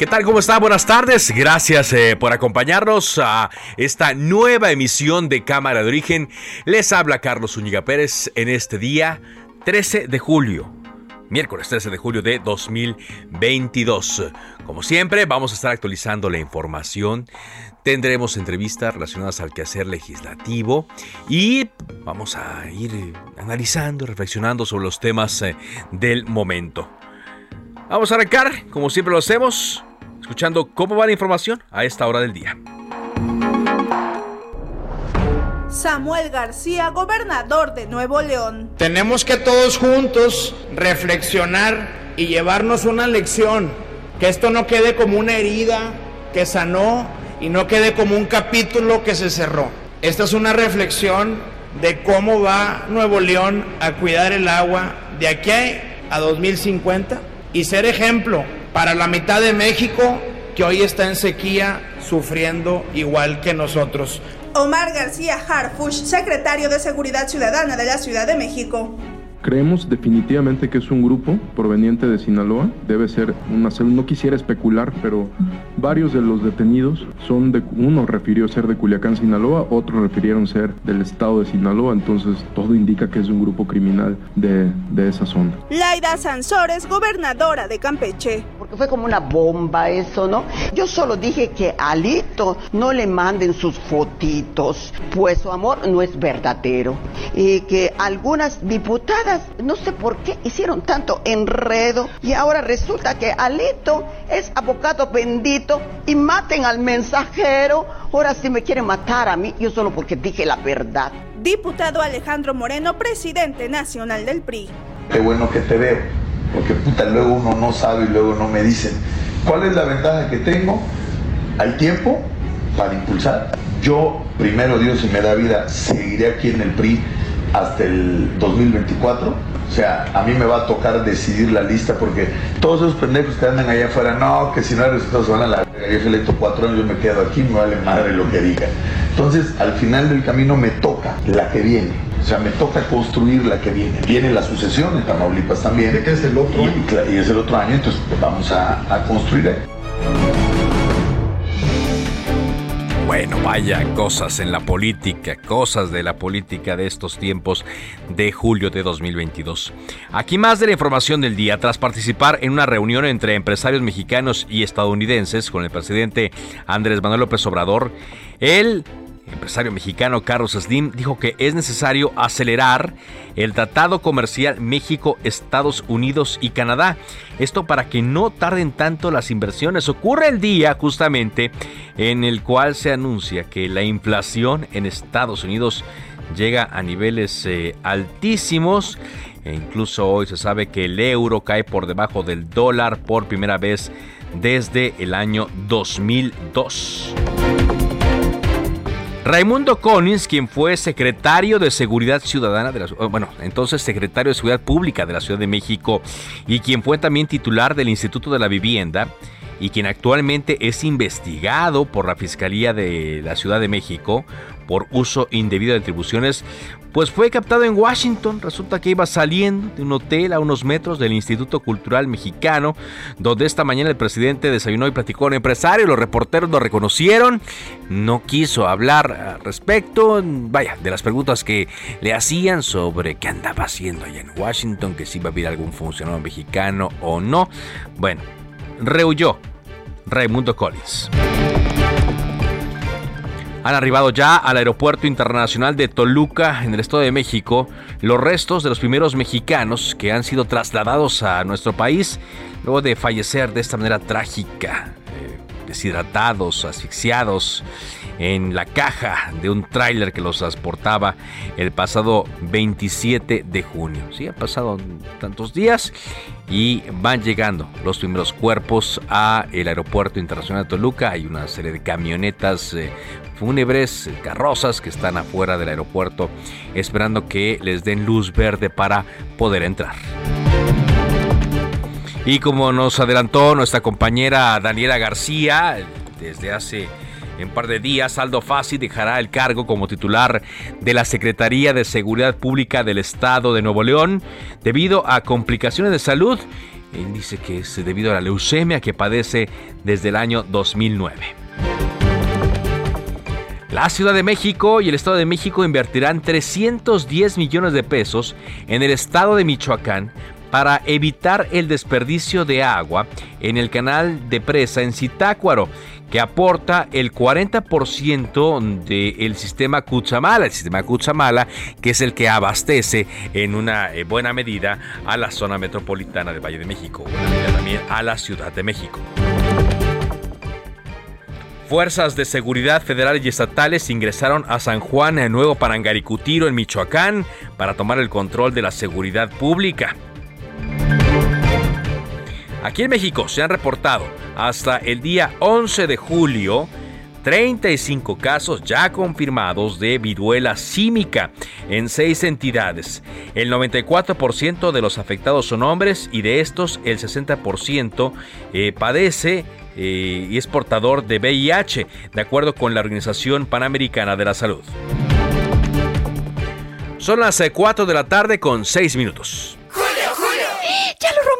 ¿Qué tal? ¿Cómo está? Buenas tardes. Gracias eh, por acompañarnos a esta nueva emisión de Cámara de Origen. Les habla Carlos Zúñiga Pérez en este día 13 de julio. Miércoles 13 de julio de 2022. Como siempre, vamos a estar actualizando la información. Tendremos entrevistas relacionadas al quehacer legislativo y vamos a ir analizando, reflexionando sobre los temas eh, del momento. Vamos a arrancar, como siempre lo hacemos, escuchando cómo va la información a esta hora del día. Samuel García, gobernador de Nuevo León. Tenemos que todos juntos reflexionar y llevarnos una lección, que esto no quede como una herida que sanó y no quede como un capítulo que se cerró. Esta es una reflexión de cómo va Nuevo León a cuidar el agua de aquí a 2050 y ser ejemplo para la mitad de México que hoy está en sequía sufriendo igual que nosotros. Omar García Harfush, secretario de Seguridad Ciudadana de la Ciudad de México. Creemos definitivamente que es un grupo proveniente de Sinaloa. Debe ser una célula, no quisiera especular, pero varios de los detenidos son de, uno refirió ser de Culiacán, Sinaloa, otros refirieron ser del estado de Sinaloa, entonces todo indica que es un grupo criminal de, de esa zona. Laida Sansores, gobernadora de Campeche. Porque fue como una bomba eso, ¿no? Yo solo dije que a Alito no le manden sus fotitos, pues su amor no es verdadero. Y que algunas diputadas no sé por qué hicieron tanto enredo y ahora resulta que Alito es abogado bendito y maten al mensajero. Ahora sí me quieren matar a mí, yo solo porque dije la verdad. Diputado Alejandro Moreno, presidente nacional del PRI. Qué bueno que te veo, porque puta, luego uno no sabe y luego no me dicen. ¿Cuál es la ventaja que tengo? Hay tiempo para impulsar. Yo, primero Dios, si me da vida, seguiré aquí en el PRI hasta el 2024. O sea, a mí me va a tocar decidir la lista porque todos esos pendejos que andan allá afuera, no, que si no hay resultados van a la... Yo electo cuatro años, yo me quedo aquí, me vale madre lo que diga. Entonces, al final del camino me toca la que viene. O sea, me toca construir la que viene. Viene la sucesión en Tamaulipas también. ¿Qué es el otro año? Y, es el otro año, entonces vamos a, a construir Bueno, vaya cosas en la política, cosas de la política de estos tiempos de julio de 2022. Aquí más de la información del día. Tras participar en una reunión entre empresarios mexicanos y estadounidenses con el presidente Andrés Manuel López Obrador, él empresario mexicano Carlos Slim dijo que es necesario acelerar el tratado comercial México-Estados Unidos y Canadá. Esto para que no tarden tanto las inversiones. Ocurre el día justamente en el cual se anuncia que la inflación en Estados Unidos llega a niveles eh, altísimos. E incluso hoy se sabe que el euro cae por debajo del dólar por primera vez desde el año 2002. Raimundo Collins, quien fue secretario de Seguridad Ciudadana de la bueno, entonces secretario de Seguridad Pública de la Ciudad de México y quien fue también titular del Instituto de la Vivienda, y quien actualmente es investigado por la Fiscalía de la Ciudad de México por uso indebido de atribuciones, pues fue captado en Washington. Resulta que iba saliendo de un hotel a unos metros del Instituto Cultural Mexicano, donde esta mañana el presidente desayunó y platicó con empresario. Los reporteros lo reconocieron. No quiso hablar al respecto, vaya, de las preguntas que le hacían sobre qué andaba haciendo allá en Washington, que si iba a haber algún funcionario mexicano o no. Bueno, rehuyó Raimundo Collins. Han arribado ya al Aeropuerto Internacional de Toluca, en el Estado de México, los restos de los primeros mexicanos que han sido trasladados a nuestro país luego de fallecer de esta manera trágica, eh, deshidratados, asfixiados en la caja de un tráiler que los transportaba el pasado 27 de junio. Sí, han pasado tantos días y van llegando los primeros cuerpos a el aeropuerto internacional de Toluca. Hay una serie de camionetas eh, fúnebres, carrozas que están afuera del aeropuerto esperando que les den luz verde para poder entrar. Y como nos adelantó nuestra compañera Daniela García, desde hace un par de días, Aldo Fassi dejará el cargo como titular de la Secretaría de Seguridad Pública del Estado de Nuevo León debido a complicaciones de salud. Él dice que es debido a la leucemia que padece desde el año 2009. La Ciudad de México y el Estado de México invertirán 310 millones de pesos en el estado de Michoacán para evitar el desperdicio de agua en el canal de presa en Zitácuaro, que aporta el 40% del sistema Cuchamala, el sistema Cuchamala, que es el que abastece en una eh, buena medida a la zona metropolitana del Valle de México, también a la Ciudad de México. Fuerzas de seguridad federales y estatales ingresaron a San Juan, en Nuevo Parangaricutiro, en Michoacán, para tomar el control de la seguridad pública. Aquí en México se han reportado hasta el día 11 de julio 35 casos ya confirmados de viruela símica en seis entidades. El 94% de los afectados son hombres y de estos el 60% eh, padece eh, y es portador de VIH, de acuerdo con la Organización Panamericana de la Salud. Son las 4 eh, de la tarde con 6 minutos. ¡Julio, Julio! ¡Ya lo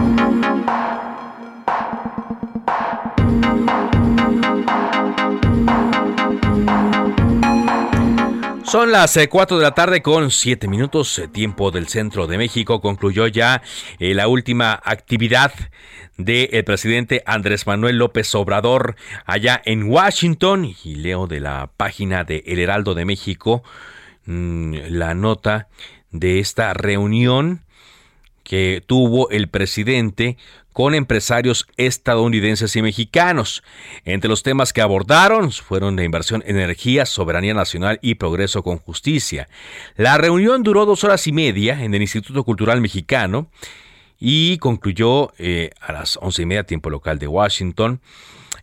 Son las 4 eh, de la tarde con 7 minutos, eh, tiempo del centro de México. Concluyó ya eh, la última actividad del presidente Andrés Manuel López Obrador allá en Washington. Y leo de la página de El Heraldo de México mm, la nota de esta reunión que tuvo el presidente con empresarios estadounidenses y mexicanos. Entre los temas que abordaron fueron la inversión en energía, soberanía nacional y progreso con justicia. La reunión duró dos horas y media en el Instituto Cultural Mexicano y concluyó eh, a las once y media tiempo local de Washington.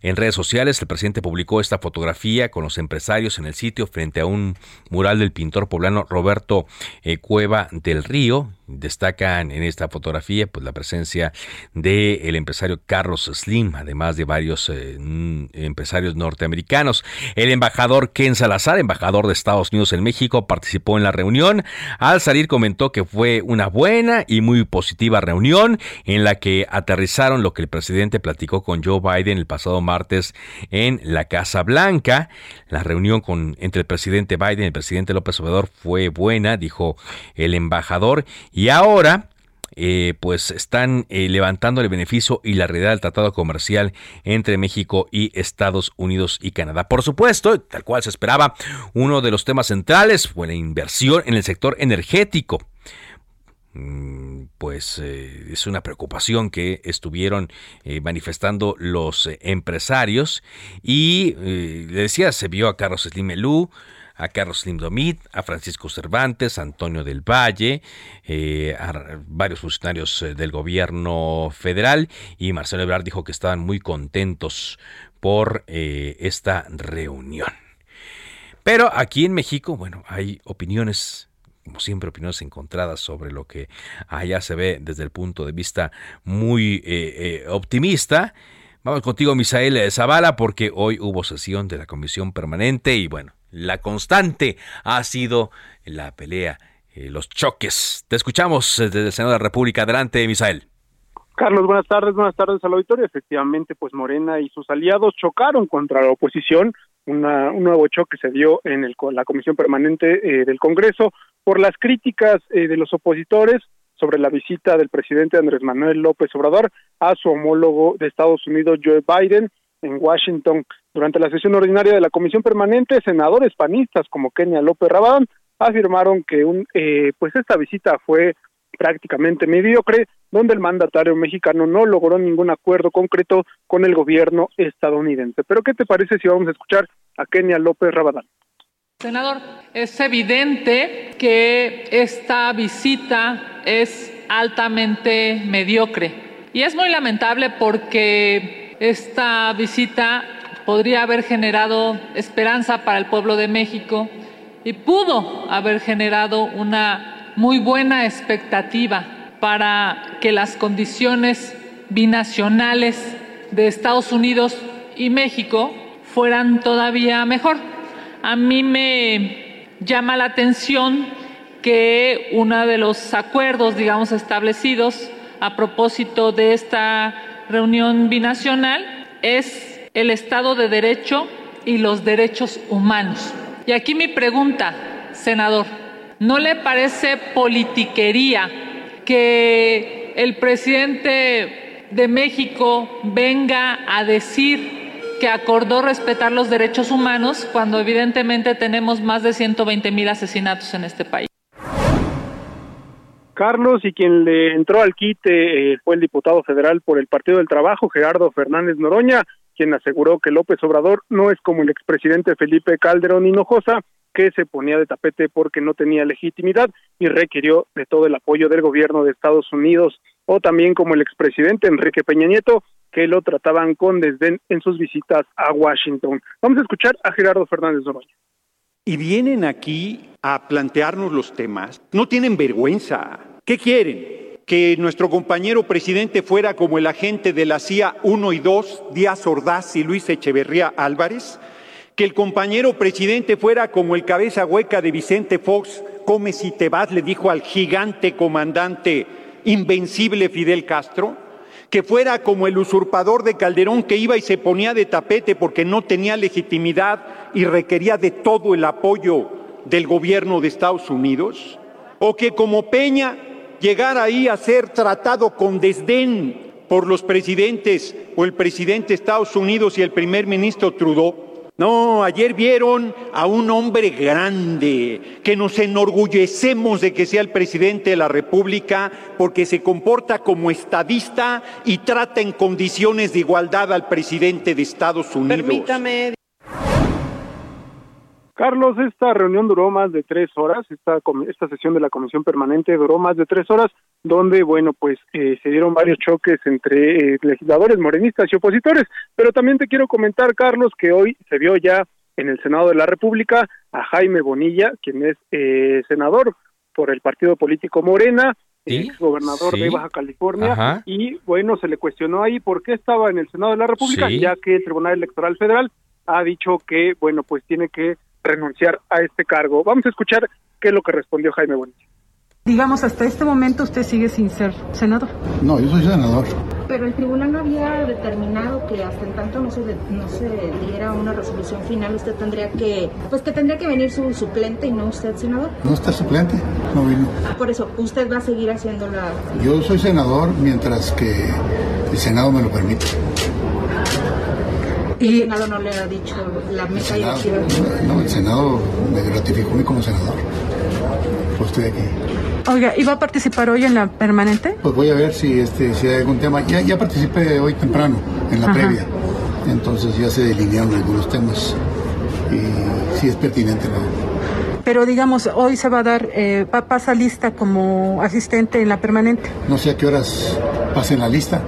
En redes sociales, el presidente publicó esta fotografía con los empresarios en el sitio frente a un mural del pintor poblano Roberto eh, Cueva del Río. Destacan en esta fotografía pues, la presencia del el empresario Carlos Slim, además de varios eh, empresarios norteamericanos. El embajador Ken Salazar, embajador de Estados Unidos en México, participó en la reunión. Al salir comentó que fue una buena y muy positiva reunión en la que aterrizaron lo que el presidente platicó con Joe Biden el pasado martes en la Casa Blanca. La reunión con, entre el presidente Biden y el presidente López Obrador fue buena, dijo el embajador. Y ahora, eh, pues están eh, levantando el beneficio y la realidad del tratado comercial entre México y Estados Unidos y Canadá. Por supuesto, tal cual se esperaba, uno de los temas centrales fue la inversión en el sector energético. Mm, pues eh, es una preocupación que estuvieron eh, manifestando los eh, empresarios y le decía se vio a Carlos Slim a Carlos Slim Domit, a Francisco Cervantes, a Antonio del Valle, a varios funcionarios del gobierno federal y Marcelo Ebrard dijo que estaban muy contentos por esta reunión. Pero aquí en México, bueno, hay opiniones como siempre, opiniones encontradas sobre lo que allá se ve desde el punto de vista muy optimista. Vamos contigo, Misael Zavala, porque hoy hubo sesión de la Comisión Permanente y bueno, la constante ha sido la pelea, eh, los choques. Te escuchamos desde el Senado de la República. Adelante, Misael. Carlos, buenas tardes, buenas tardes al auditorio. Efectivamente, pues Morena y sus aliados chocaron contra la oposición. Un nuevo choque se dio en el, la Comisión Permanente eh, del Congreso por las críticas eh, de los opositores sobre la visita del presidente Andrés Manuel López Obrador a su homólogo de Estados Unidos, Joe Biden, en Washington. Durante la sesión ordinaria de la Comisión Permanente, senadores panistas como Kenia López Rabadán afirmaron que un, eh, pues esta visita fue prácticamente mediocre, donde el mandatario mexicano no logró ningún acuerdo concreto con el gobierno estadounidense. Pero ¿qué te parece si vamos a escuchar a Kenia López Rabadán? Senador, es evidente que esta visita es altamente mediocre y es muy lamentable porque esta visita podría haber generado esperanza para el pueblo de México y pudo haber generado una muy buena expectativa para que las condiciones binacionales de Estados Unidos y México fueran todavía mejor. A mí me llama la atención que uno de los acuerdos, digamos, establecidos a propósito de esta reunión binacional es el Estado de Derecho y los derechos humanos. Y aquí mi pregunta, senador, ¿no le parece politiquería que el presidente de México venga a decir que acordó respetar los derechos humanos cuando evidentemente tenemos más de 120 mil asesinatos en este país? Carlos y quien le entró al quite eh, fue el diputado federal por el Partido del Trabajo, Gerardo Fernández Noroña, quien aseguró que López Obrador no es como el expresidente Felipe Calderón Hinojosa, que se ponía de tapete porque no tenía legitimidad y requirió de todo el apoyo del gobierno de Estados Unidos, o también como el expresidente Enrique Peña Nieto, que lo trataban con desdén en sus visitas a Washington. Vamos a escuchar a Gerardo Fernández Noroña. Y vienen aquí a plantearnos los temas. No tienen vergüenza. ¿Qué quieren? que nuestro compañero presidente fuera como el agente de la CIA 1 y 2, Díaz Ordaz y Luis Echeverría Álvarez, que el compañero presidente fuera como el cabeza hueca de Vicente Fox, come si te vas, le dijo al gigante comandante invencible Fidel Castro, que fuera como el usurpador de Calderón que iba y se ponía de tapete porque no tenía legitimidad y requería de todo el apoyo del gobierno de Estados Unidos, o que como Peña llegar ahí a ser tratado con desdén por los presidentes o el presidente de Estados Unidos y el primer ministro Trudeau. No, ayer vieron a un hombre grande, que nos enorgullecemos de que sea el presidente de la República porque se comporta como estadista y trata en condiciones de igualdad al presidente de Estados Unidos. Permítame. Carlos, esta reunión duró más de tres horas, esta, esta sesión de la Comisión Permanente duró más de tres horas, donde, bueno, pues eh, se dieron varios choques entre eh, legisladores morenistas y opositores, pero también te quiero comentar, Carlos, que hoy se vio ya en el Senado de la República a Jaime Bonilla, quien es eh, senador por el partido político Morena, ex gobernador de Baja California, y bueno, se le cuestionó ahí por qué estaba en el Senado de la República, ya que el Tribunal Electoral Federal ha dicho que, bueno, pues tiene que renunciar a este cargo. Vamos a escuchar qué es lo que respondió Jaime Bonilla. Digamos, hasta este momento usted sigue sin ser senador. No, yo soy senador. Pero el tribunal no había determinado que hasta en tanto no se, no se diera una resolución final, usted tendría que, pues que tendría que venir su suplente y no usted senador. No está suplente, no vino. Por eso, usted va a seguir haciendo la... Yo soy senador mientras que el Senado me lo permite. ¿Y el Senado no le ha dicho la mesa directiva? No, el Senado me ratificó a mí como senador. Pues estoy aquí. Oiga, ¿y va a participar hoy en la permanente? Pues voy a ver si este si hay algún tema. Ya, ya participé hoy temprano, en la previa. Entonces ya se delinearon algunos temas. Y si es pertinente, ¿no? pero digamos, hoy se va a dar, eh, pasa lista como asistente en la permanente. No sé a qué horas pase la lista.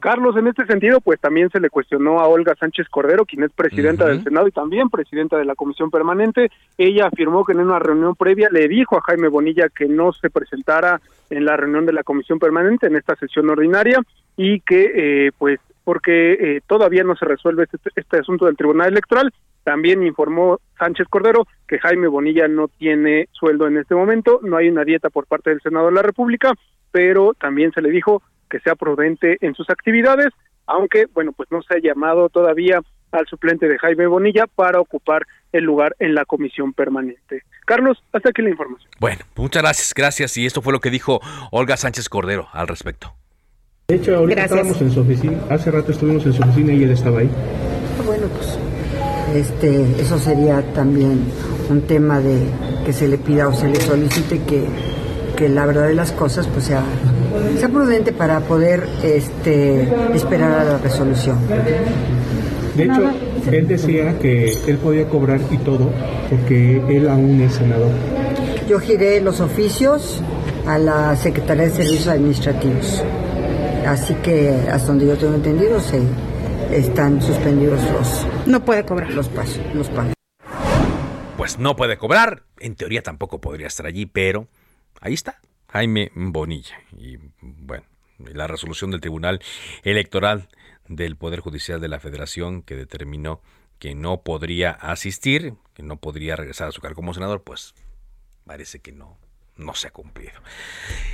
Carlos, en este sentido, pues también se le cuestionó a Olga Sánchez Cordero, quien es presidenta del Senado y también presidenta de la Comisión Permanente. Ella afirmó que en una reunión previa le dijo a Jaime Bonilla que no se presentara en la reunión de la Comisión Permanente, en esta sesión ordinaria, y que, eh, pues, porque eh, todavía no se resuelve este, este asunto del Tribunal Electoral. También informó Sánchez Cordero que Jaime Bonilla no tiene sueldo en este momento, no hay una dieta por parte del Senado de la República, pero también se le dijo que sea prudente en sus actividades, aunque, bueno, pues no se ha llamado todavía al suplente de Jaime Bonilla para ocupar el lugar en la comisión permanente. Carlos, hasta aquí la información. Bueno, muchas gracias, gracias. Y esto fue lo que dijo Olga Sánchez Cordero al respecto. De hecho, ahorita estábamos en su oficina, hace rato estuvimos en su oficina y él estaba ahí. Bueno, pues este, eso sería también un tema de que se le pida o se le solicite que, que la verdad de las cosas pues sea sea prudente para poder este, esperar a la resolución. De hecho, él decía que él podía cobrar y todo porque él aún es senador. Yo giré los oficios a la Secretaría de Servicios Administrativos. Así que hasta donde yo tengo entendido se están suspendidos los no puede cobrar los pasos, los pagos. Pues no puede cobrar, en teoría tampoco podría estar allí, pero ahí está. Jaime Bonilla. Y bueno, la resolución del Tribunal Electoral del Poder Judicial de la Federación que determinó que no podría asistir, que no podría regresar a su cargo como senador, pues parece que no, no se ha cumplido.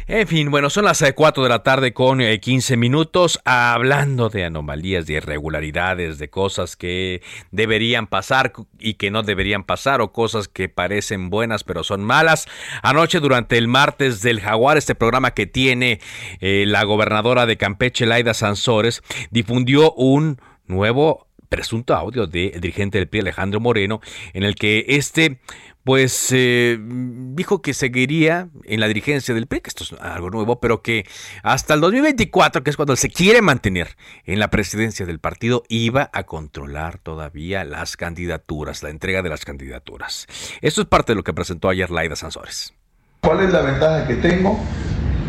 En fin, bueno, son las 4 eh, de la tarde con 15 eh, minutos hablando de anomalías, de irregularidades, de cosas que deberían pasar y que no deberían pasar o cosas que parecen buenas pero son malas. Anoche durante el martes del Jaguar, este programa que tiene eh, la gobernadora de Campeche, Laida Sansores, difundió un nuevo presunto audio del dirigente del PRI Alejandro Moreno en el que este pues eh, dijo que seguiría en la dirigencia del PRI, que esto es algo nuevo, pero que hasta el 2024, que es cuando se quiere mantener en la presidencia del partido, iba a controlar todavía las candidaturas, la entrega de las candidaturas. Esto es parte de lo que presentó ayer Laida Sansores. ¿Cuál es la ventaja que tengo?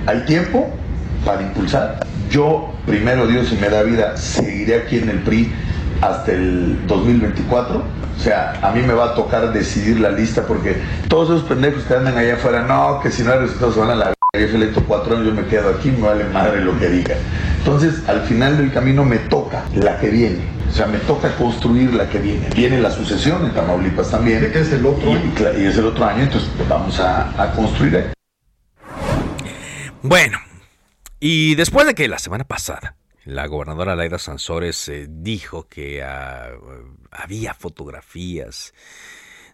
Hay tiempo para impulsar. Yo, primero Dios, si me da vida, seguiré aquí en el PRI hasta el 2024. O sea, a mí me va a tocar decidir la lista porque todos esos pendejos que andan allá afuera, no, que si no hay resultados se van a la yo fui electo cuatro años, yo me quedo aquí, me vale madre lo que diga. Entonces, al final del camino me toca la que viene. O sea, me toca construir la que viene. Viene la sucesión en Tamaulipas también. es el otro y, Y, es el otro año, entonces vamos a, a construir. Bueno, y después de que la semana pasada la gobernadora Laida Sansores eh, dijo que ah, había fotografías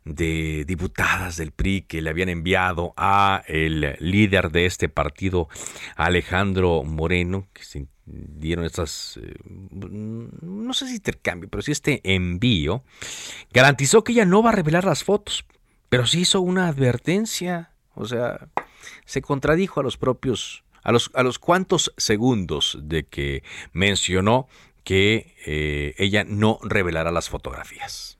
de diputadas del PRI que le habían enviado a el líder de este partido, Alejandro Moreno, que se dieron estas, eh, no sé si intercambio, pero sí este envío, garantizó que ella no va a revelar las fotos, pero sí hizo una advertencia, o sea, se contradijo a los propios a los, a los cuantos segundos de que mencionó que eh, ella no revelará las fotografías.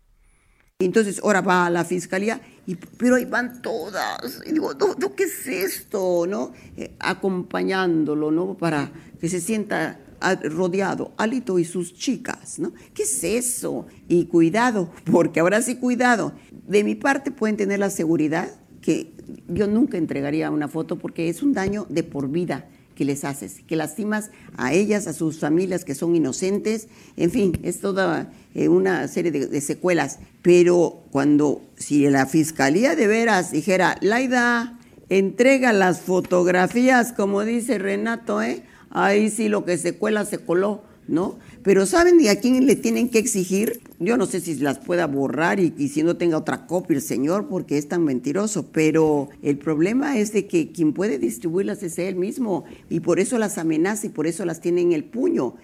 Entonces ahora va a la fiscalía, y, pero ahí van todas. Digo, ¿qué es esto? ¿no? Eh, acompañándolo, ¿no? Para que se sienta rodeado, Alito y sus chicas, ¿no? ¿Qué es eso? Y cuidado, porque ahora sí cuidado. De mi parte pueden tener la seguridad que yo nunca entregaría una foto porque es un daño de por vida que les haces, que lastimas a ellas, a sus familias que son inocentes, en fin, es toda eh, una serie de, secuelas. Pero cuando, si la fiscalía de veras dijera, Laida, entrega las fotografías, como dice Renato, ¿eh? ahí sí lo que se cuela se coló, ¿no? Pero ¿saben de a quién le tienen que exigir? Yo no sé si las pueda borrar y, si no tenga otra copia el señor porque es tan mentiroso, pero el problema es de que quien puede distribuirlas es él mismo y por eso las amenaza y por eso las tiene en el puño.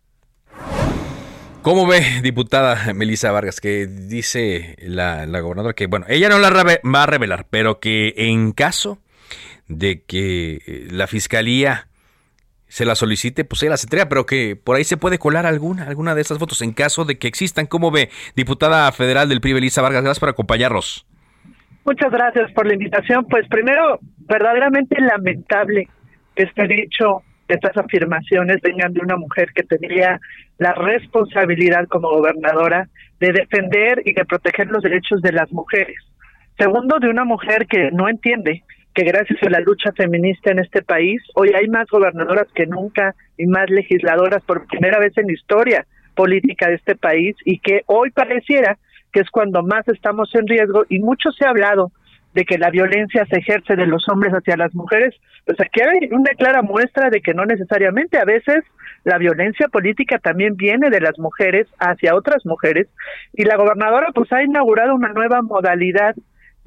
¿Cómo ve, diputada Melissa Vargas, que dice la, la gobernadora que, bueno, ella no la va a revelar, pero que en caso de que la fiscalía se la solicite, pues ella las entrega, pero que por ahí se puede colar alguna, alguna de estas fotos en caso de que existan. ¿Cómo ve, diputada federal del PRI, Elisa Vargas? Gracias por acompañarnos. Muchas gracias por la invitación. Pues primero, verdaderamente lamentable que este dicho, estas afirmaciones vengan de una mujer que tendría la responsabilidad como gobernadora de defender y de proteger los derechos de las mujeres. Segundo, de una mujer que no entiende que gracias a la lucha feminista en este país, hoy hay más gobernadoras que nunca y más legisladoras por primera vez en la historia política de este país y que hoy pareciera que es cuando más estamos en riesgo y mucho se ha hablado de que la violencia se ejerce de los hombres hacia las mujeres, pues aquí hay una clara muestra de que no necesariamente, a veces la violencia política también viene de las mujeres hacia otras mujeres y la gobernadora pues ha inaugurado una nueva modalidad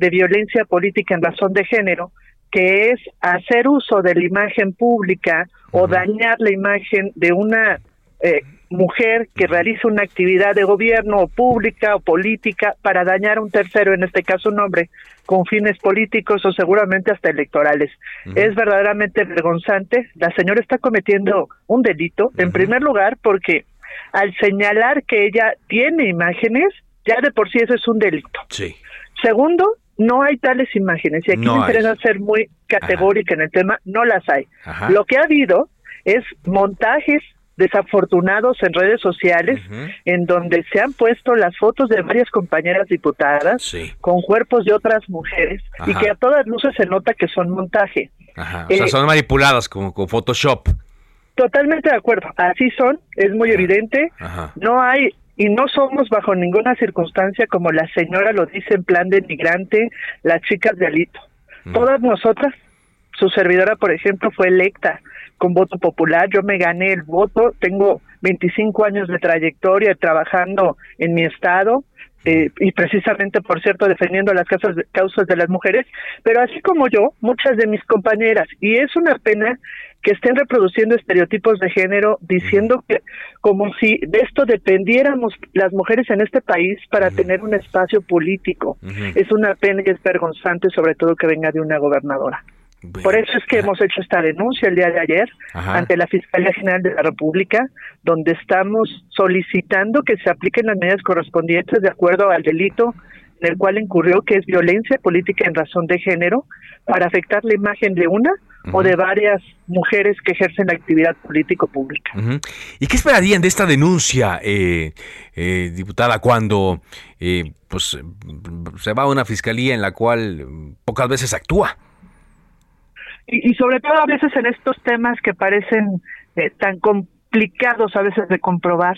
de violencia política en razón de género, que es hacer uso de la imagen pública o dañar la imagen de una eh, mujer que realiza una actividad de gobierno o pública o política para dañar a un tercero, en este caso un hombre, con fines políticos o seguramente hasta electorales. Es verdaderamente vergonzante. La señora está cometiendo un delito, en primer lugar, porque al señalar que ella tiene imágenes, ya de por sí eso es un delito. Sí. Segundo, no hay tales imágenes. Y aquí me interesa ser muy categórica en el tema, no las hay. Lo que ha habido es montajes desafortunados en redes sociales en donde se han puesto las fotos de varias compañeras diputadas con cuerpos de otras mujeres y que a todas luces se nota que son montaje. Ajá. O sea, eh, son manipuladas como con Photoshop. Totalmente de acuerdo, así son, es muy evidente. No hay y no somos bajo ninguna circunstancia como la señora lo dice en plan de migrante, las chicas de Alito. Todas nosotras, su servidora, por ejemplo, fue electa con voto popular, yo me gané el voto, tengo 25 años de trayectoria trabajando en mi estado, eh, y precisamente, por cierto, defendiendo las causas de, causas de las mujeres, pero así como yo, muchas de mis compañeras, y es una pena que estén reproduciendo estereotipos de género diciendo que como si de esto dependiéramos las mujeres en este país para tener un espacio político. Es una pena y es vergonzante, sobre todo que venga de una gobernadora. Por eso es que hemos hecho esta denuncia el día de ayer ante la Fiscalía General de la República, donde estamos solicitando que se apliquen las medidas correspondientes de acuerdo al delito en el cual incurrió, que es violencia política en razón de género, para afectar la imagen de una o de varias mujeres que ejercen la actividad político pública. ¿Y qué esperarían de esta denuncia, eh, eh, diputada, cuando eh, pues se va a una fiscalía en la cual pocas veces actúa? y, sobre todo a veces en estos temas que parecen eh, tan complicados a veces de comprobar,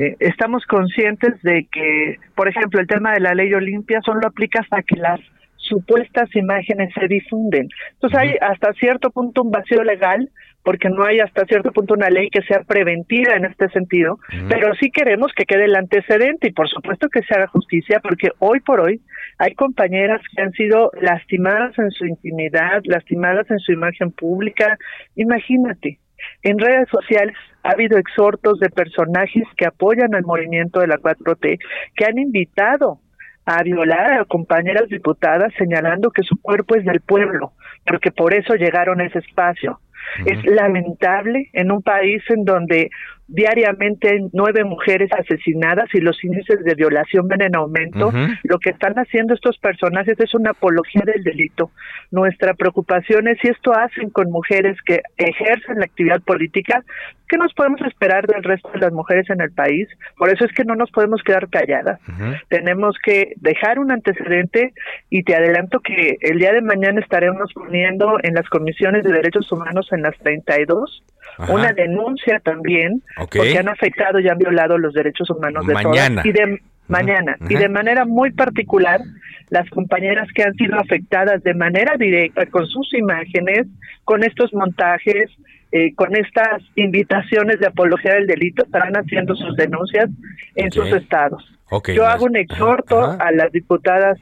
eh, estamos conscientes de que, por ejemplo, el tema de la ley Olimpia solo aplica hasta que las supuestas imágenes se difunden. Entonces hay hasta cierto punto un vacío legal porque no hay hasta cierto punto una ley que sea preventiva en este sentido, pero sí queremos que quede el antecedente y por supuesto que se haga justicia porque hoy por hoy hay compañeras que han sido lastimadas en su intimidad, lastimadas en su imagen pública. Imagínate, en redes sociales ha habido exhortos de personajes que apoyan al movimiento de la 4T, que han invitado a violar a compañeras diputadas señalando que su cuerpo es del pueblo, porque por eso llegaron a ese espacio. Es lamentable en un país en donde diariamente nueve mujeres asesinadas y los índices de violación ven en aumento. Lo que están haciendo estos personajes es una apología del delito. Nuestra preocupación es si esto hacen con mujeres que ejercen la actividad política, ¿qué nos podemos esperar del resto de las mujeres en el país? Por eso es que no nos podemos quedar calladas. Tenemos que dejar un antecedente y te adelanto que el día de mañana estaremos poniendo en las comisiones de derechos humanos en las 32 una denuncia también porque han afectado y han violado los derechos humanos de mañana. y de mañana. Y de manera muy particular las compañeras que han sido afectadas de manera directa con sus imágenes, con estos montajes, eh, con estas invitaciones de apología del delito, estarán haciendo sus denuncias en sus estados. Yo hago un exhorto a las diputadas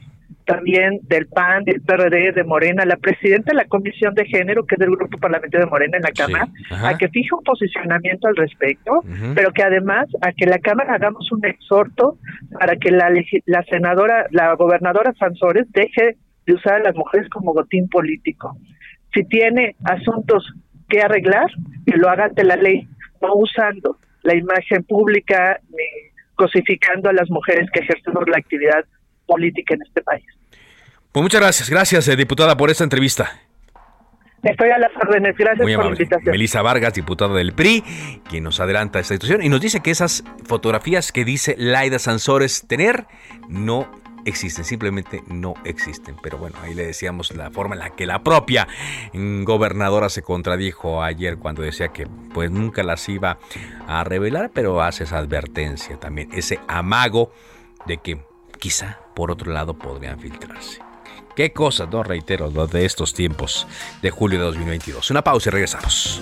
también del PAN, del PRD, de Morena, la presidenta de la Comisión de Género, que es del Grupo Parlamentario de Morena en la Cámara, a que fije un posicionamiento al respecto, pero que además a que la Cámara hagamos un exhorto para que la, la senadora, la gobernadora Sansores deje de usar a las mujeres como botín político. Si tiene asuntos que arreglar, que lo haga ante la ley, no usando la imagen pública ni cosificando a las mujeres que ejercemos la actividad política en este país. Pues muchas gracias, gracias eh, diputada por esta entrevista. Estoy a las órdenes, gracias Muy por la invitación. Melissa Vargas, diputada del PRI, quien nos adelanta esta situación y nos dice que esas fotografías que dice Laida Sansores tener no existen, simplemente no existen. Pero bueno, ahí le decíamos la forma en la que la propia gobernadora se contradijo ayer cuando decía que pues nunca las iba a revelar, pero hace esa advertencia también, ese amago de que quizá por otro lado podrían filtrarse. Qué cosas, no reitero, lo de estos tiempos de julio de 2022. Una pausa y regresamos.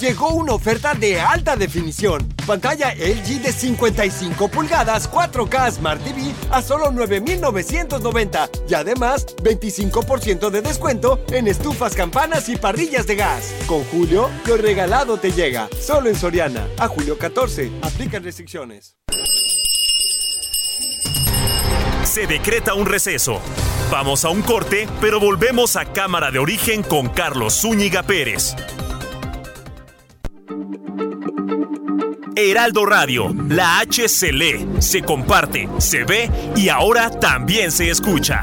Llegó una oferta de alta definición. Pantalla LG de 55 pulgadas 4K Smart TV a solo 9,990 y además 25% de descuento en estufas, campanas y parrillas de gas. Con Julio, lo regalado te llega. Solo en Soriana. A julio 14. Aplican restricciones. Se decreta un receso. Vamos a un corte, pero volvemos a Cámara de Origen con Carlos Zúñiga Pérez. Heraldo Radio, la H se lee, se comparte, se ve y ahora también se escucha.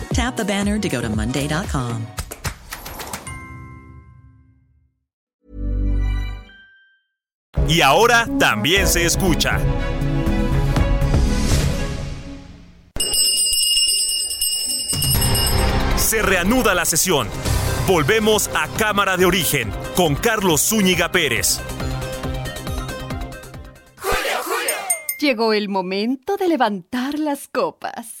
Tap the banner to go to Monday.com. y ahora también se escucha. Se reanuda la sesión. Volvemos a Cámara de Origen con Carlos Zúñiga Pérez. Llegó el momento de levantar las copas.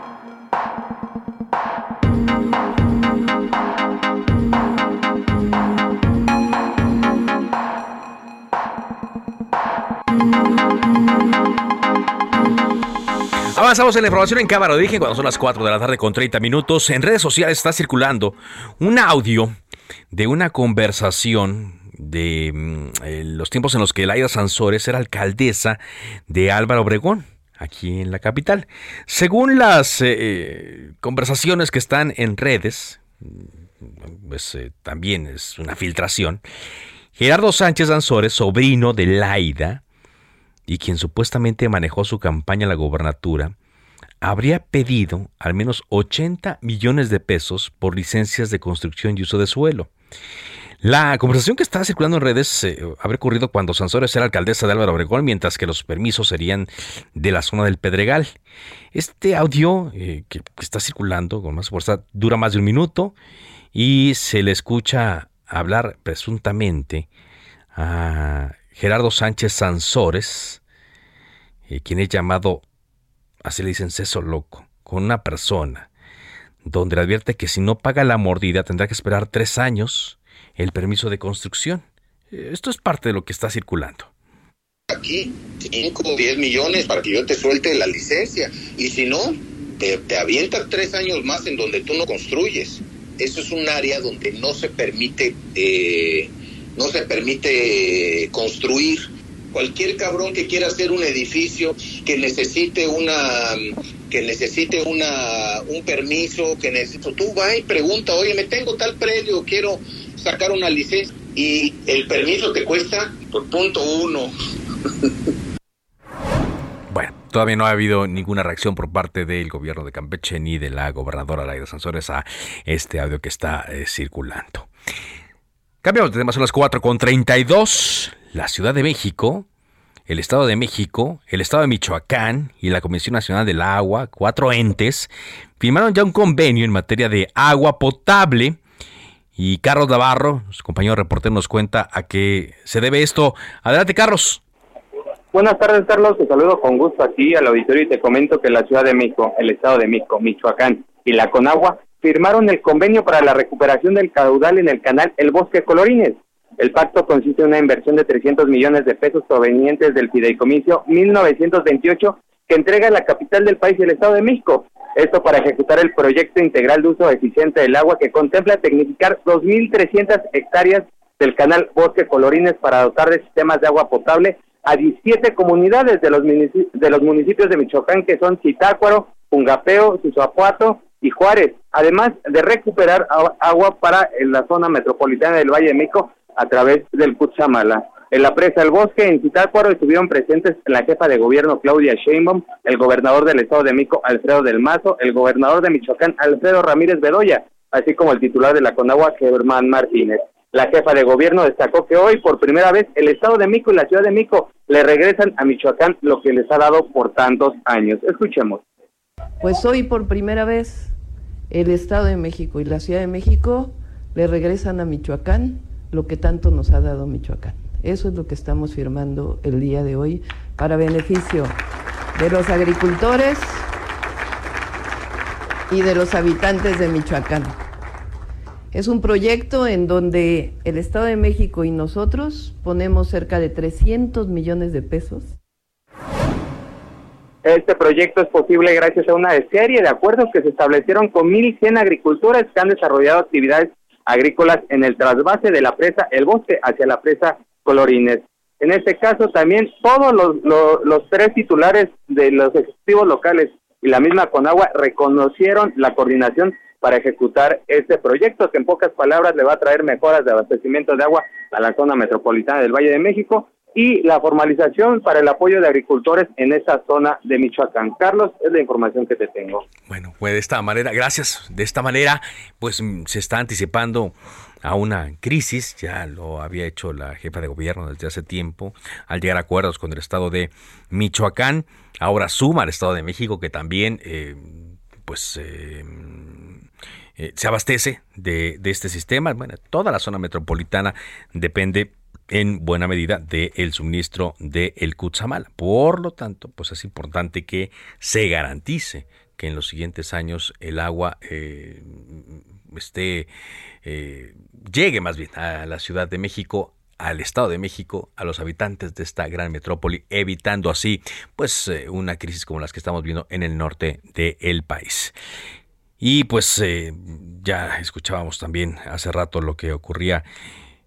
Avanzamos en la información en Cámara Origen cuando son las 4 de la tarde con 30 minutos. En redes sociales está circulando un audio de una conversación de mm, eh, los tiempos en los que Laida Sansores era alcaldesa de Álvaro Obregón, aquí en la capital. Según las eh, eh, conversaciones que están en redes, mm, pues también es una filtración, Gerardo Sánchez Sansores, sobrino de Laida, y quien supuestamente manejó su campaña a la gobernatura, habría pedido al menos 80 millones de pesos por licencias de construcción y uso de suelo. La conversación que está circulando en redes eh, habría ocurrido cuando Sansores era alcaldesa de Álvaro Obregón, mientras que los permisos serían de la zona del Pedregal. Este audio eh, que, está circulando con más fuerza dura más de un minuto y se le escucha hablar presuntamente a Gerardo Sánchez Sansores, eh, quien es llamado, así le dicen, ceso loco, con una persona, donde le advierte que si no paga la mordida tendrá que esperar tres años el permiso de construcción. Esto es parte de lo que está circulando. aquí 5 o 10 millones para que yo te suelte la licencia. Y si no, te, te avientas tres años más en donde tú no construyes. Eso es un área donde no se permite, eh, no se permite construir. Cualquier cabrón que quiera hacer un edificio, que necesite una, que necesite una, un permiso, que necesito, tú va y pregunta, oye, me tengo tal predio, quiero sacar una licencia y el permiso te cuesta por punto uno. Bueno, todavía no ha habido ninguna reacción por parte del gobierno de Campeche ni de la gobernadora Laida Sansores a este audio que está eh, circulando. Cambiamos de tema, son las 4 con 32. La Ciudad de México, el Estado de México, el Estado de Michoacán y la Comisión Nacional del Agua, cuatro entes, firmaron ya un convenio en materia de agua potable. Y Carlos Navarro, su compañero reportero, nos cuenta a qué se debe esto. Adelante, Carlos. Buenas tardes, Carlos. Te saludo con gusto aquí al auditorio y te comento que la Ciudad de México, el Estado de México, Michoacán y la Conagua firmaron el convenio para la recuperación del caudal en el canal El Bosque Colorines. El pacto consiste en una inversión de 300 millones de pesos provenientes del fideicomiso 1928 que entrega la capital del país, el Estado de México. Esto para ejecutar el proyecto integral de uso eficiente del agua que contempla tecnificar 2.300 hectáreas del canal Bosque Colorines para dotar de sistemas de agua potable a 17 comunidades de los, de los municipios de Michoacán que son Chitácuaro, Pungapeo, Suzapuato y Juárez, además de recuperar agua para la zona metropolitana del Valle de México a través del Cuchamala. En la presa del bosque, en Citácuaro, estuvieron presentes la jefa de gobierno Claudia Sheinbaum, el gobernador del Estado de México Alfredo del Mazo, el gobernador de Michoacán Alfredo Ramírez Bedoya, así como el titular de la Conagua Germán Martínez. La jefa de gobierno destacó que hoy, por primera vez, el Estado de México y la Ciudad de México le regresan a Michoacán lo que les ha dado por tantos años. Escuchemos. Pues hoy, por primera vez, el Estado de México y la Ciudad de México le regresan a Michoacán lo que tanto nos ha dado Michoacán. Eso es lo que estamos firmando el día de hoy para beneficio de los agricultores y de los habitantes de Michoacán. Es un proyecto en donde el Estado de México y nosotros ponemos cerca de 300 millones de pesos. Este proyecto es posible gracias a una serie de acuerdos que se establecieron con 1.100 agricultores que han desarrollado actividades agrícolas en el trasvase de la presa El Bosque hacia la presa Colorines. En este caso también todos los, los, tres titulares de los ejecutivos locales y la misma Conagua reconocieron la coordinación para ejecutar este proyecto que en pocas palabras le va a traer mejoras de abastecimiento de agua a la zona metropolitana del Valle de México y la formalización para el apoyo de agricultores en esa zona de Michoacán. Carlos, es la información que te tengo. Bueno, pues de esta manera, gracias. De esta manera, pues mm, se está anticipando a una crisis, ya lo había hecho la jefa de gobierno desde hace tiempo, al llegar a acuerdos con el estado de Michoacán, ahora suma al estado de México que también, eh, pues... Eh, eh, se abastece de, de, este sistema. Bueno, toda la zona metropolitana depende en buena medida del suministro del el Cutzamala. Por lo tanto, pues es importante que se garantice que en los siguientes años el agua eh, esté eh, llegue más bien a la Ciudad de México al Estado de México, a los habitantes de esta gran metrópoli, evitando así pues eh, una crisis como las que estamos viendo en el norte del país. Y pues ya escuchábamos también hace rato lo que ocurría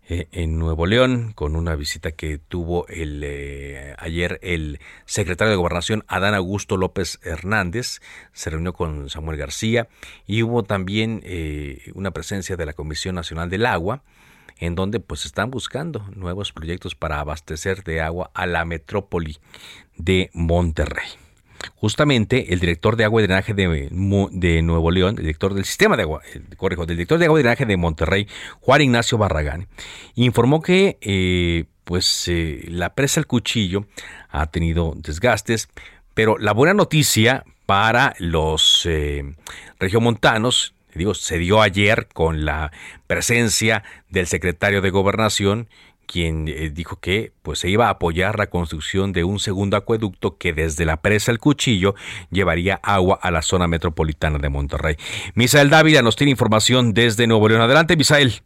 eh, en Nuevo León con una visita que tuvo el, eh, ayer el secretario de Gobernación Adán Augusto López Hernández. Se reunió con Samuel García y hubo también eh, una presencia de la Comisión Nacional del Agua en donde pues están buscando nuevos proyectos para abastecer de agua a la metrópoli de Monterrey. Justamente el director de agua y drenaje de, Nuevo León, el director del sistema de agua, corrijo, del director de agua y drenaje de Monterrey, Juan Ignacio Barragán, informó que eh, pues eh, la presa El Cuchillo ha tenido desgastes, pero la buena noticia para los eh, regiomontanos, digo, se dio ayer con la presencia del secretario de Gobernación quien eh, dijo que pues se iba a apoyar la construcción de un segundo acueducto que desde la presa El Cuchillo llevaría agua a la zona metropolitana de Monterrey. Misael Dávila nos tiene información desde Nuevo León. Adelante, Misael.